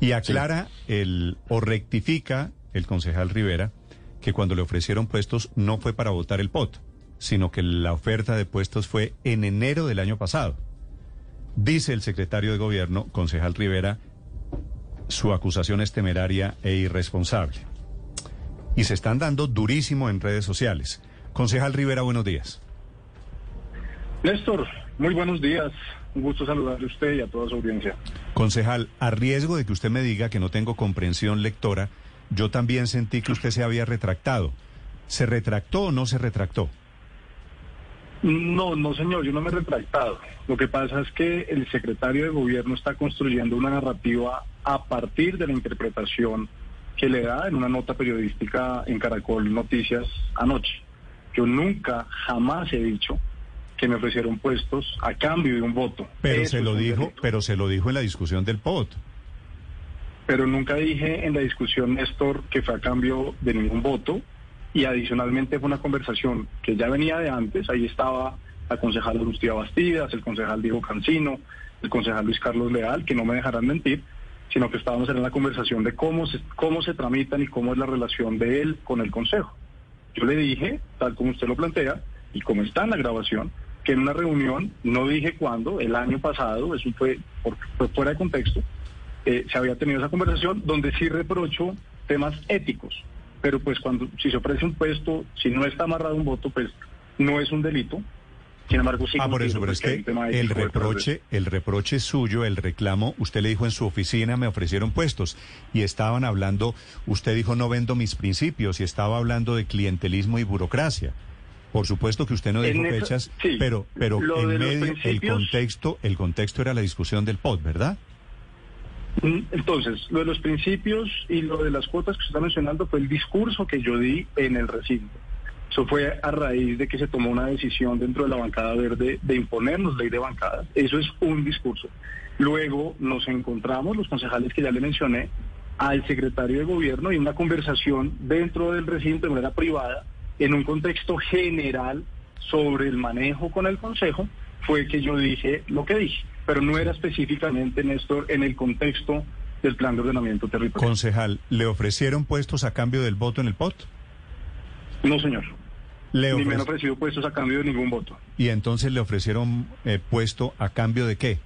Y aclara el, o rectifica el concejal Rivera que cuando le ofrecieron puestos no fue para votar el POT, sino que la oferta de puestos fue en enero del año pasado. Dice el secretario de gobierno, concejal Rivera, su acusación es temeraria e irresponsable. Y se están dando durísimo en redes sociales. Concejal Rivera, buenos días. Néstor, muy buenos días. Un gusto saludarle a usted y a toda su audiencia. Concejal, a riesgo de que usted me diga que no tengo comprensión lectora, yo también sentí que usted se había retractado. ¿Se retractó o no se retractó? No, no señor, yo no me he retractado. Lo que pasa es que el secretario de gobierno está construyendo una narrativa a partir de la interpretación que le da en una nota periodística en Caracol Noticias anoche. Yo nunca, jamás he dicho que me ofrecieron puestos a cambio de un voto. Pero se lo dijo, pero se lo dijo en la discusión del POT. Pero nunca dije en la discusión, Néstor, que fue a cambio de ningún voto y adicionalmente fue una conversación que ya venía de antes, ahí estaba la concejal Lucía Bastidas, el concejal Diego Cancino, el concejal Luis Carlos Leal, que no me dejarán mentir, sino que estábamos en la conversación de cómo se, cómo se tramitan y cómo es la relación de él con el Consejo. Yo le dije, tal como usted lo plantea, y como está en la grabación, que en una reunión, no dije cuándo, el año pasado, eso fue, fue fuera de contexto, eh, se había tenido esa conversación donde sí reprocho temas éticos, pero pues cuando si se ofrece un puesto, si no está amarrado un voto, pues no es un delito. Sin embargo, sí. Ah, por eso, pero es que el reproche, el reproche suyo, el reclamo, usted le dijo en su oficina me ofrecieron puestos y estaban hablando, usted dijo no vendo mis principios y estaba hablando de clientelismo y burocracia. Por supuesto que usted no dijo fechas, pero pero en medio el contexto, el contexto era la discusión del POT, ¿verdad? Mm, entonces, lo de los principios y lo de las cuotas que se está mencionando fue el discurso que yo di en el recinto. Eso fue a raíz de que se tomó una decisión dentro de la bancada verde de imponernos ley de bancadas. Eso es un discurso. Luego nos encontramos, los concejales que ya le mencioné, al secretario de gobierno y una conversación dentro del recinto de manera privada, en un contexto general sobre el manejo con el Consejo, fue que yo dije lo que dije pero no era específicamente, Néstor, en el contexto del plan de ordenamiento territorial. Concejal, ¿le ofrecieron puestos a cambio del voto en el POT? No, señor. Ni me han ofrecido puestos a cambio de ningún voto. ¿Y entonces le ofrecieron eh, puesto a cambio de qué?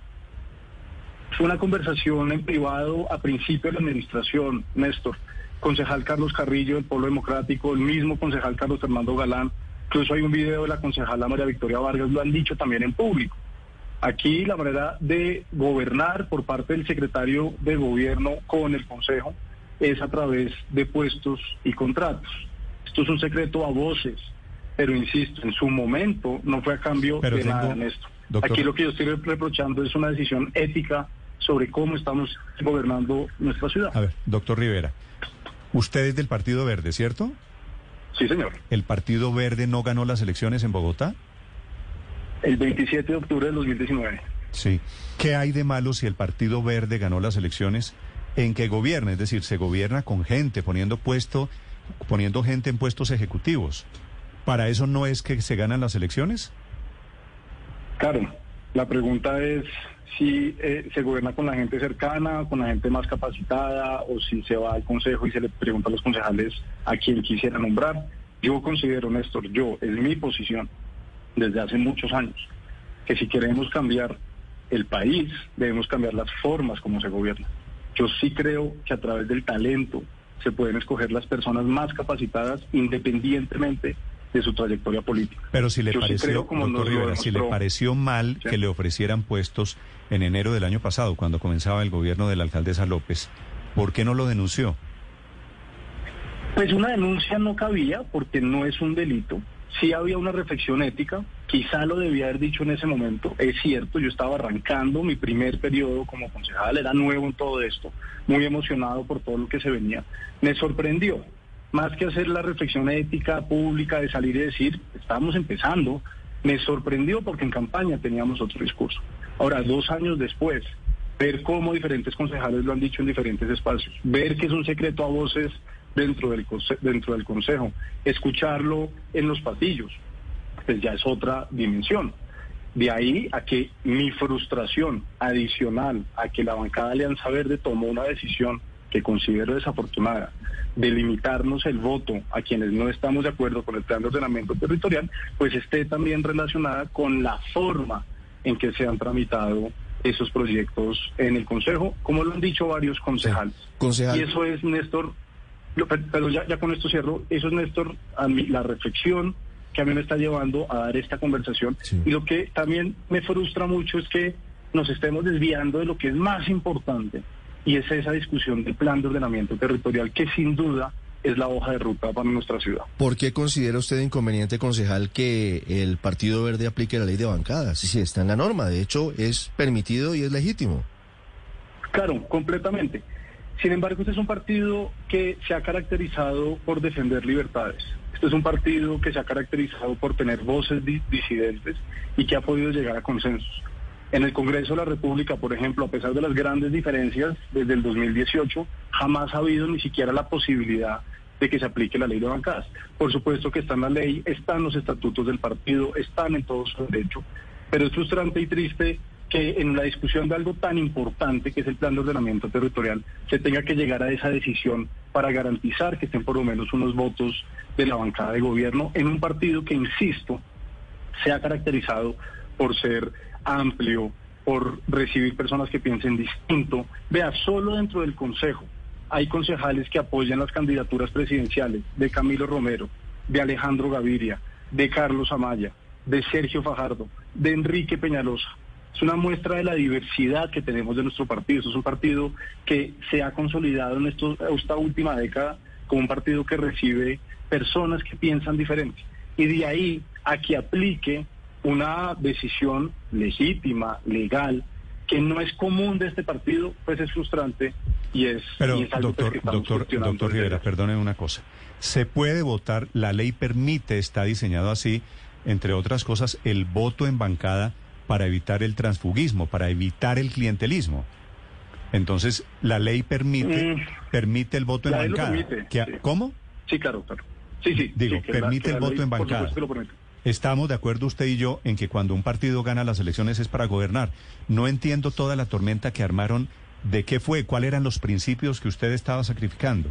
Fue una conversación en privado a principio de la administración, Néstor. Concejal Carlos Carrillo del Pueblo Democrático, el mismo concejal Carlos Fernando Galán, incluso hay un video de la concejala María Victoria Vargas, lo han dicho también en público. Aquí la manera de gobernar por parte del secretario de gobierno con el Consejo es a través de puestos y contratos. Esto es un secreto a voces, pero insisto, en su momento no fue a cambio de nada en esto. Aquí lo que yo estoy reprochando es una decisión ética sobre cómo estamos gobernando nuestra ciudad. A ver, doctor Rivera, usted es del Partido Verde, ¿cierto? Sí, señor. ¿El Partido Verde no ganó las elecciones en Bogotá? el 27 de octubre del 2019. Sí. ¿Qué hay de malo si el Partido Verde ganó las elecciones en que gobierna? Es decir, se gobierna con gente, poniendo puesto, poniendo gente en puestos ejecutivos. ¿Para eso no es que se ganan las elecciones? Claro, la pregunta es si eh, se gobierna con la gente cercana, con la gente más capacitada, o si se va al consejo y se le pregunta a los concejales a quién quisiera nombrar. Yo considero, Néstor, yo, es mi posición, desde hace muchos años, que si queremos cambiar el país, debemos cambiar las formas como se gobierna. Yo sí creo que a través del talento se pueden escoger las personas más capacitadas independientemente de su trayectoria política. Pero si le pareció, si le pareció mal que le ofrecieran puestos en enero del año pasado, cuando comenzaba el gobierno de la alcaldesa López, ¿por qué no lo denunció? Pues una denuncia no cabía porque no es un delito sí había una reflexión ética Quizá lo debía haber dicho en ese momento. Es cierto, yo estaba arrancando mi primer periodo como concejal, era nuevo en todo esto, muy emocionado por todo lo que se venía. Me sorprendió, más que hacer la reflexión ética pública de salir y decir, estamos empezando, me sorprendió porque en campaña teníamos otro discurso. Ahora, dos años después, ver cómo diferentes concejales lo han dicho en diferentes espacios, ver que es un secreto a voces dentro del, dentro del Consejo, escucharlo en los pasillos, pues ya es otra dimensión. De ahí a que mi frustración adicional a que la bancada Alianza Verde tomó una decisión que considero desafortunada de limitarnos el voto a quienes no estamos de acuerdo con el plan de ordenamiento territorial, pues esté también relacionada con la forma en que se han tramitado esos proyectos en el Consejo, como lo han dicho varios concejales. Y eso es, Néstor, pero ya, ya con esto cierro, eso es, Néstor, a mí, la reflexión que a mí me está llevando a dar esta conversación. Y lo que también me frustra mucho es que nos estemos desviando de lo que es más importante, y es esa discusión del plan de ordenamiento territorial, que sin duda es la hoja de ruta para nuestra ciudad. ¿Por qué considera usted inconveniente, concejal, que el Partido Verde aplique la ley de bancadas? Sí, está en la norma, de hecho es permitido y es legítimo. Claro, completamente. Sin embargo, este es un partido que se ha caracterizado por defender libertades. Este es un partido que se ha caracterizado por tener voces disidentes y que ha podido llegar a consensos. En el Congreso de la República, por ejemplo, a pesar de las grandes diferencias desde el 2018, jamás ha habido ni siquiera la posibilidad de que se aplique la ley de bancadas. Por supuesto que está en la ley, están los estatutos del partido, están en todo su derecho, pero es frustrante y triste que en la discusión de algo tan importante que es el plan de ordenamiento territorial se tenga que llegar a esa decisión para garantizar que estén por lo menos unos votos de la bancada de gobierno en un partido que, insisto, se ha caracterizado por ser amplio, por recibir personas que piensen distinto. Vea, solo dentro del Consejo hay concejales que apoyan las candidaturas presidenciales de Camilo Romero, de Alejandro Gaviria, de Carlos Amaya, de Sergio Fajardo, de Enrique Peñalosa. Es una muestra de la diversidad que tenemos de nuestro partido. es un partido que se ha consolidado en esta última década como un partido que recibe personas que piensan diferente. Y de ahí a que aplique una decisión legítima, legal, que no es común de este partido, pues es frustrante y es... Pero, algo doctor, doctor, doctor Rivera, perdone una cosa. Se puede votar, la ley permite, está diseñado así, entre otras cosas, el voto en bancada para evitar el transfugismo, para evitar el clientelismo. Entonces, la ley permite, mm. permite el voto en bancada. ¿Cómo? Sí, claro, claro. Sí, sí. Digo, permite el voto en bancada. Estamos de acuerdo usted y yo en que cuando un partido gana las elecciones es para gobernar. No entiendo toda la tormenta que armaron. ¿De qué fue? ¿Cuáles eran los principios que usted estaba sacrificando?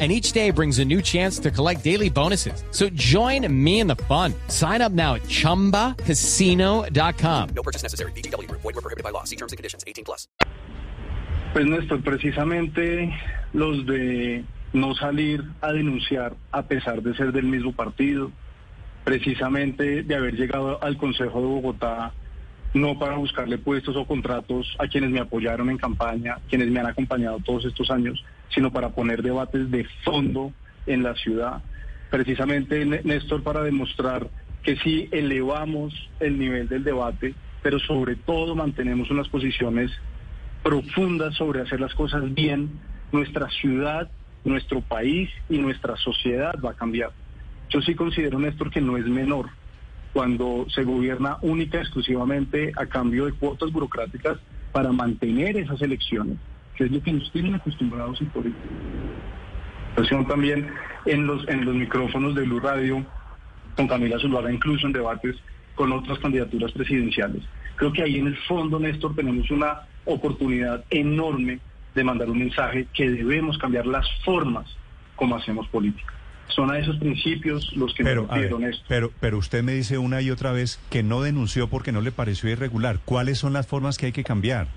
and each day brings a new chance to collect daily bonuses. So join me in the fun. Sign up now at ChumbaCasino.com. No purchase necessary. BGW. Void were prohibited by law. See terms and conditions. 18 plus. Pues Néstor, precisamente los de no salir a denunciar a pesar de ser del mismo partido, precisamente de haber llegado al Consejo de Bogotá no para buscarle puestos o contratos a quienes me apoyaron en campaña, quienes me han acompañado todos estos años, sino para poner debates de fondo en la ciudad. Precisamente, Néstor, para demostrar que sí elevamos el nivel del debate, pero sobre todo mantenemos unas posiciones profundas sobre hacer las cosas bien, nuestra ciudad, nuestro país y nuestra sociedad va a cambiar. Yo sí considero, Néstor, que no es menor cuando se gobierna única y exclusivamente a cambio de cuotas burocráticas para mantener esas elecciones que es lo que nos tienen acostumbrados en política. También en los, en los micrófonos de Blue Radio, con Camila Zuluaga, incluso en debates con otras candidaturas presidenciales. Creo que ahí en el fondo, Néstor, tenemos una oportunidad enorme de mandar un mensaje que debemos cambiar las formas como hacemos política. Son a esos principios los que pero, me esto. Pero, pero usted me dice una y otra vez que no denunció porque no le pareció irregular. ¿Cuáles son las formas que hay que cambiar?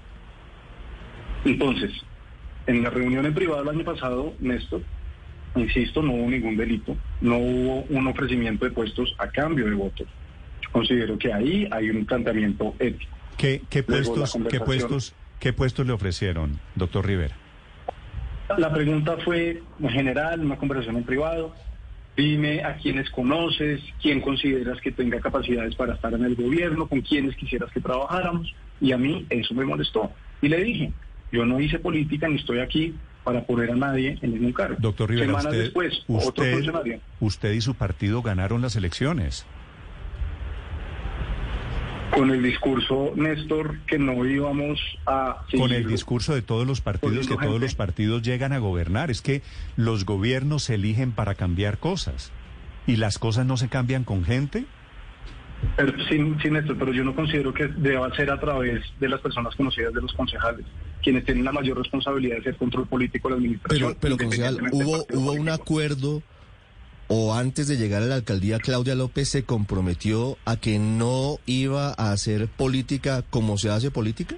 Entonces, en la reunión en privado el año pasado, Néstor, insisto, no hubo ningún delito, no hubo un ofrecimiento de puestos a cambio de votos. Yo considero que ahí hay un planteamiento ético. ¿Qué, qué Luego, la puestos, qué conversación- puestos, qué puestos le ofrecieron, doctor Rivera? La pregunta fue en general, una conversación en privado. Dime a quiénes conoces, quién consideras que tenga capacidades para estar en el gobierno, con quiénes quisieras que trabajáramos. Y a mí eso me molestó. Y le dije, yo no hice política ni estoy aquí para poner a nadie en ningún cargo. Doctor Rivera, Semanas usted, después, otro usted, funcionario. usted y su partido ganaron las elecciones. Con el discurso, Néstor, que no íbamos a... Con el discurso de todos los partidos, que todos los partidos llegan a gobernar. Es que los gobiernos se eligen para cambiar cosas. ¿Y las cosas no se cambian con gente? Pero, sin, sin esto, pero yo no considero que deba ser a través de las personas conocidas de los concejales, quienes tienen la mayor responsabilidad de hacer control político de la administración. Pero, pero concejal, ¿hubo, ¿hubo un acuerdo o antes de llegar a la alcaldía Claudia López se comprometió a que no iba a hacer política como se hace política?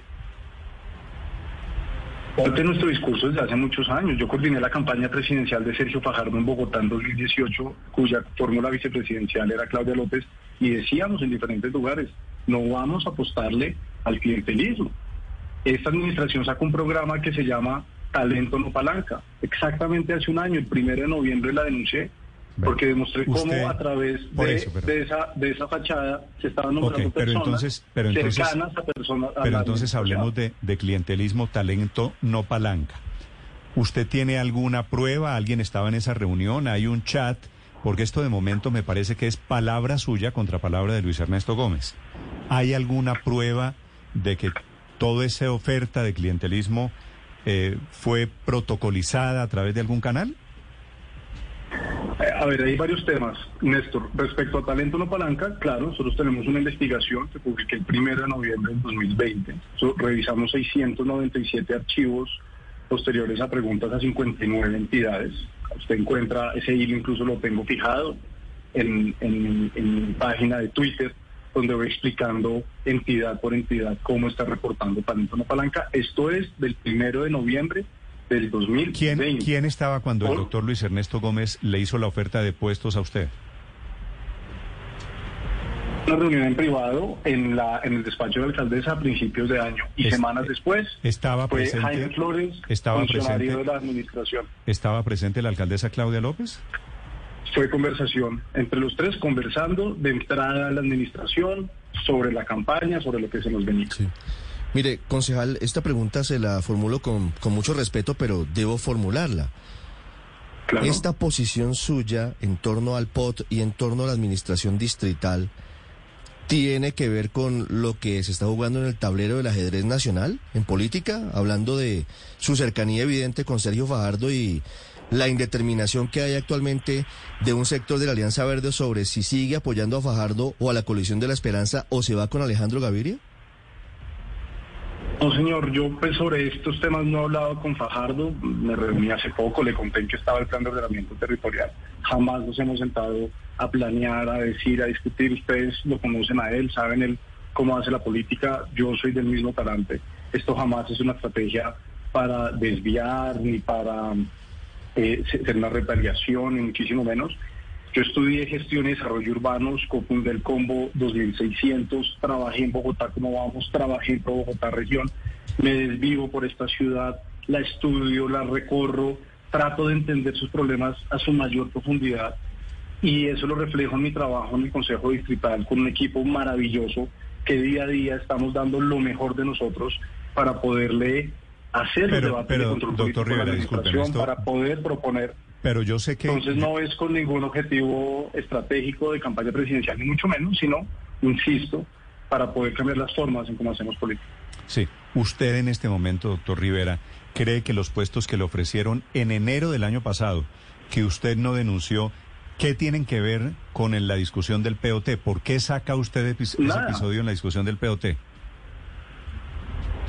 Parte de nuestro discurso desde hace muchos años. Yo coordiné la campaña presidencial de Sergio Fajardo en Bogotá en 2018, cuya fórmula vicepresidencial era Claudia López, y decíamos en diferentes lugares, no vamos a apostarle al clientelismo. Esta administración sacó un programa que se llama Talento no Palanca. Exactamente hace un año, el primero de noviembre la denuncié, porque demostré usted- cómo a través de, eso, pero- de esa, de esa fachada se estaban nombrando Ok, pero personas entonces- pero entonces- cercanas a personas. a Pero entonces hablemos de, de clientelismo, talento, no palanca. ¿Usted tiene alguna prueba? ¿Alguien estaba en esa reunión? ¿Hay un chat? Porque esto de momento me parece que es palabra suya contra palabra de Luis Ernesto Gómez. ¿Hay alguna prueba de que toda esa oferta de clientelismo eh, fue protocolizada a través de algún canal? Eh, A ver, hay varios temas, Néstor. Respecto a Talento No Palanca, claro, nosotros tenemos una investigación que publiqué el primero de noviembre del 2020. So, revisamos 697 archivos posteriores a preguntas a 59 entidades. Usted encuentra ese hilo, incluso lo tengo fijado en, en- en mi página de Twitter, donde voy explicando entidad por entidad cómo está reportando Talento No Palanca. Esto es del primero de noviembre del 2020. ¿Quién, ¿Quién estaba cuando el doctor Luis Ernesto Gómez le hizo la oferta de puestos a usted? Una reunión en privado en la en el despacho de la alcaldesa a principios de año y Es- semanas después estaba fue presente- Jaime Flores, estaba funcionario presente- de la administración. ¿Estaba presente la alcaldesa Claudia López? Fue conversación entre los tres, conversando de entrada a la administración sobre la campaña, sobre lo que se nos venía. Sí. Mire, concejal, esta pregunta se la formulo con, con mucho respeto, pero debo formularla. Claro. Esta posición suya en torno al POT y en torno a la administración distrital tiene que ver con lo que se está jugando en el tablero del ajedrez nacional, en política, hablando de su cercanía evidente con Sergio Fajardo y la indeterminación que hay actualmente de un sector de la Alianza Verde sobre si sigue apoyando a Fajardo o a la coalición de la Esperanza o se va con Alejandro Gaviria. No, señor, yo pues sobre estos temas no he hablado con Fajardo, me reuní hace poco, le conté que estaba el plan de ordenamiento territorial. Jamás nos hemos sentado a planear, a decir, a discutir. Ustedes lo conocen a él, saben él cómo hace la política, yo soy del mismo talante. Esto jamás es una estrategia para desviar ni para eh, ser una retaliación, ni muchísimo menos. Yo estudié gestión y desarrollo urbanos, cofundé el combo 2600, trabajé en Bogotá como vamos, trabajé en Bogotá región, me desvivo por esta ciudad, la estudio, la recorro, trato de entender sus problemas a su mayor profundidad y eso lo reflejo en mi trabajo en el Consejo Distrital con un equipo maravilloso que día a día estamos dando lo mejor de nosotros para poderle hacer Pero- el debate pero, de control doctor político la Rivera, disculpen, administración, esto- para poder proponer Pero yo sé que... entonces no es con ningún objetivo estratégico de campaña presidencial, ni mucho menos, sino, insisto, para poder cambiar las formas en cómo hacemos política. Sí, usted en este momento, doctor Rivera, cree que los puestos que le ofrecieron en enero del año pasado, que usted no denunció, ¿qué tienen que ver con la discusión del POT? ¿Por qué saca usted ese Nada. episodio en la discusión del POT?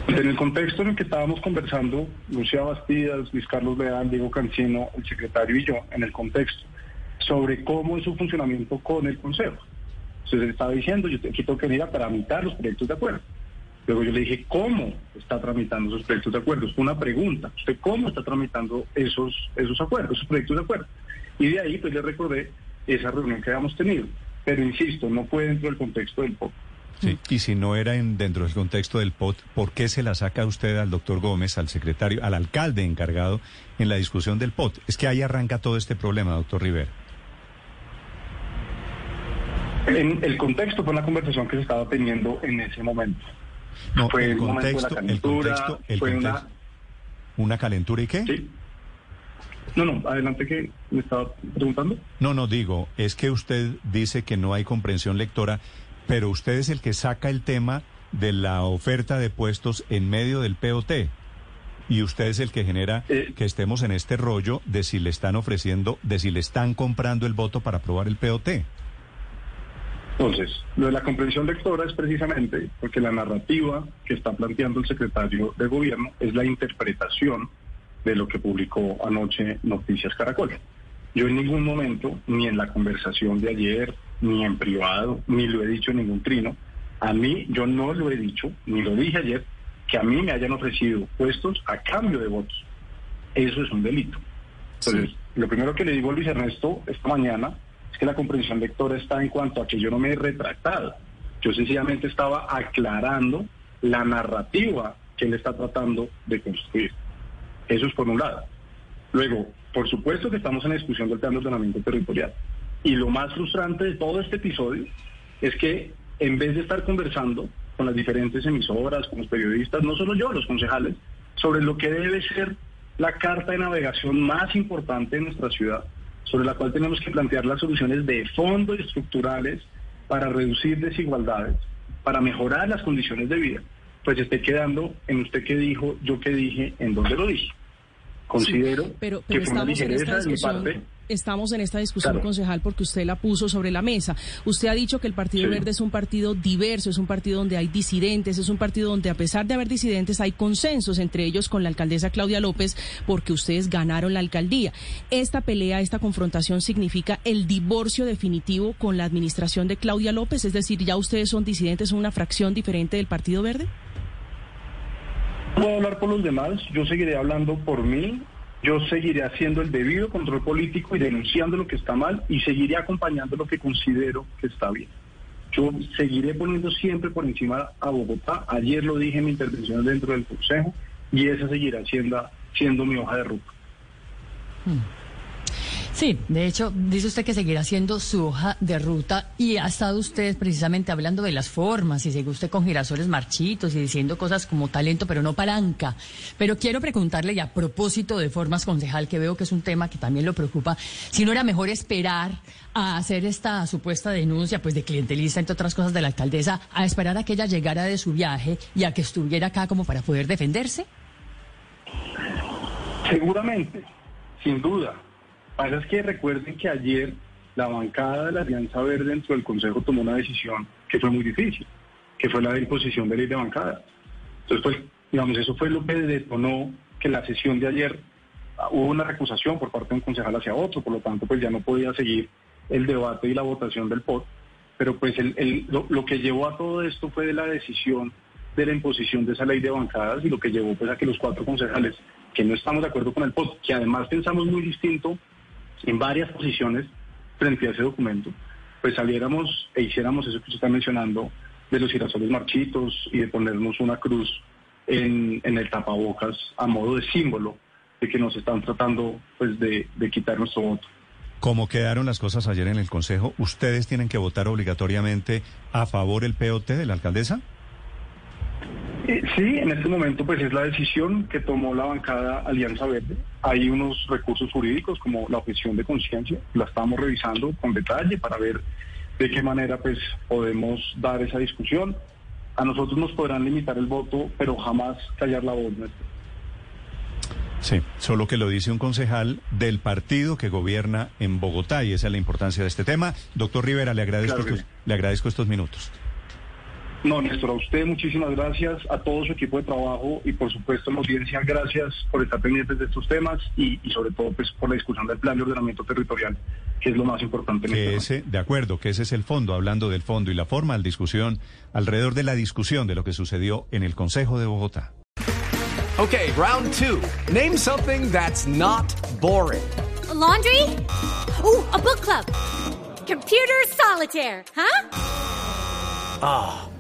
En el contexto en el que estábamos conversando, Lucía Bastidas, Luis Carlos Leal, Diego Cancino, el secretario y yo, en el contexto, sobre cómo es su funcionamiento con el Consejo. Entonces estaba diciendo, yo tengo que venir a tramitar los proyectos de acuerdo. Luego yo le dije, ¿cómo está tramitando esos proyectos de acuerdo? Es una pregunta. ¿Usted cómo está tramitando esos, esos acuerdos, esos proyectos de acuerdo? Y de ahí pues le recordé esa reunión que habíamos tenido. Pero insisto, no fue dentro del contexto del POC. Sí, y si no era en, dentro del contexto del POT, ¿por qué se la saca usted al doctor Gómez, al secretario, al alcalde encargado en la discusión del POT? Es que ahí arranca todo este problema, doctor Rivera. En el contexto fue una conversación que se estaba teniendo en ese momento. No, fue el el momento de la contexto, el contexto, el fue contexto. una- ¿Una calentura y qué? ¿Sí? No, no, adelante que me estaba preguntando. No, no digo, es que usted dice que no hay comprensión lectora, pero usted es el que saca el tema de la oferta de puestos en medio del POT. Y usted es el que genera Eh. que estemos en este rollo de si le están ofreciendo, de si le están comprando el voto para aprobar el POT. Entonces, lo de la comprensión lectora es precisamente porque la narrativa que está planteando el secretario de gobierno es la interpretación de lo que publicó anoche Noticias Caracol. Yo en ningún momento, ni en la conversación de ayer, ni en privado, ni lo he dicho en ningún trino, a mí yo no lo he dicho, ni lo dije ayer, que a mí me hayan ofrecido puestos a cambio de votos. Eso es un delito. Entonces, lo primero que le digo a Luis Ernesto esta mañana es que la comprensión lectora está en cuanto a que yo no me he retractado. Yo sencillamente estaba aclarando la narrativa que él está tratando de construir. Eso es por un lado. Luego, por supuesto que estamos en la discusión del plan de ordenamiento territorial. Y lo más frustrante de todo este episodio es que en vez de estar conversando con las diferentes emisoras, con los periodistas, no solo yo, los concejales, sobre lo que debe ser la carta de navegación más importante de nuestra ciudad, sobre la cual tenemos que plantear las soluciones de fondo y estructurales para reducir desigualdades, para mejorar las condiciones de vida, pues esté quedando en usted qué dijo, yo qué dije, en dónde lo dije. Considero Sí, pero, que fue una ligereza de mi parte. Estamos en esta discusión, Claro. concejal, porque usted la puso sobre la mesa. Usted ha dicho que el Partido Sí. Verde es un partido diverso, es un partido donde hay disidentes, es un partido donde a pesar de haber disidentes hay consensos, entre ellos con la alcaldesa Claudia López, porque ustedes ganaron la alcaldía. Esta pelea, esta confrontación significa el divorcio definitivo con la administración de Claudia López, es decir, ya ustedes son disidentes, son una fracción diferente del Partido Verde. Puedo hablar por los demás, yo seguiré hablando por mí, yo seguiré haciendo el debido control político y denunciando lo que está mal y seguiré acompañando lo que considero que está bien. Yo seguiré poniendo siempre por encima a Bogotá, ayer lo dije en mi intervención dentro del Consejo y esa seguirá siendo, mi hoja de ruta. Sí, de hecho, dice usted que seguirá siendo su hoja de ruta y ha estado usted precisamente hablando de las formas y sigue usted con girasoles marchitos y diciendo cosas como talento, pero no palanca. Pero quiero preguntarle, y a propósito de formas, concejal, que veo que es un tema que también lo preocupa, si no era mejor esperar a hacer esta supuesta denuncia, pues de clientelista, entre otras cosas, de la alcaldesa, a esperar a que ella llegara de su viaje y a que estuviera acá como para poder defenderse. Seguramente, sin duda. Pasa es que recuerden que ayer la bancada de la Alianza Verde dentro del Consejo tomó una decisión que fue muy difícil, que fue la de imposición de ley de bancada. Entonces, pues, digamos, eso fue lo que detonó que la sesión de ayer ah, hubo una recusación por parte de un concejal hacia otro, por lo tanto, pues ya no podía seguir el debate y la votación del POT. Pero pues lo que llevó a todo esto fue de la decisión de la imposición de esa ley de bancadas y lo que llevó pues a que los cuatro concejales que no estamos de acuerdo con el POT, que además pensamos muy distinto en varias posiciones frente a ese documento, pues saliéramos e hiciéramos eso que usted está mencionando de los girasoles marchitos y de ponernos una cruz en, el tapabocas a modo de símbolo de que nos están tratando pues de, de quitar nuestro voto. Como quedaron las cosas ayer en el Consejo, ¿ustedes tienen que votar obligatoriamente a favor el POT de la alcaldesa? Eh, Sí, en este momento pues es la decisión que tomó la bancada Alianza Verde. Hay unos recursos jurídicos como la objeción de conciencia, la estamos revisando con detalle para ver de qué manera pues podemos dar esa discusión. A nosotros nos podrán limitar el voto, pero jamás callar la voz nuestra. Sí, solo que lo dice un concejal del partido que gobierna en Bogotá y esa es la importancia de este tema. Doctor Rivera, le agradezco, Claro le agradezco estos minutos. No, Néstor, a usted muchísimas gracias, a todo su equipo de trabajo y por supuesto a la audiencia, gracias por estar pendientes de estos temas y, y sobre todo pues por la discusión del plan de ordenamiento territorial, que es lo más importante en Que este ese, de acuerdo, que ese es el fondo, hablando del fondo y la forma de discusión, alrededor de la discusión de lo que sucedió en el Consejo de Bogotá. Okay, round two. Name something that's not boring. A laundry? Ooh, a book club. Computer solitaire, huh?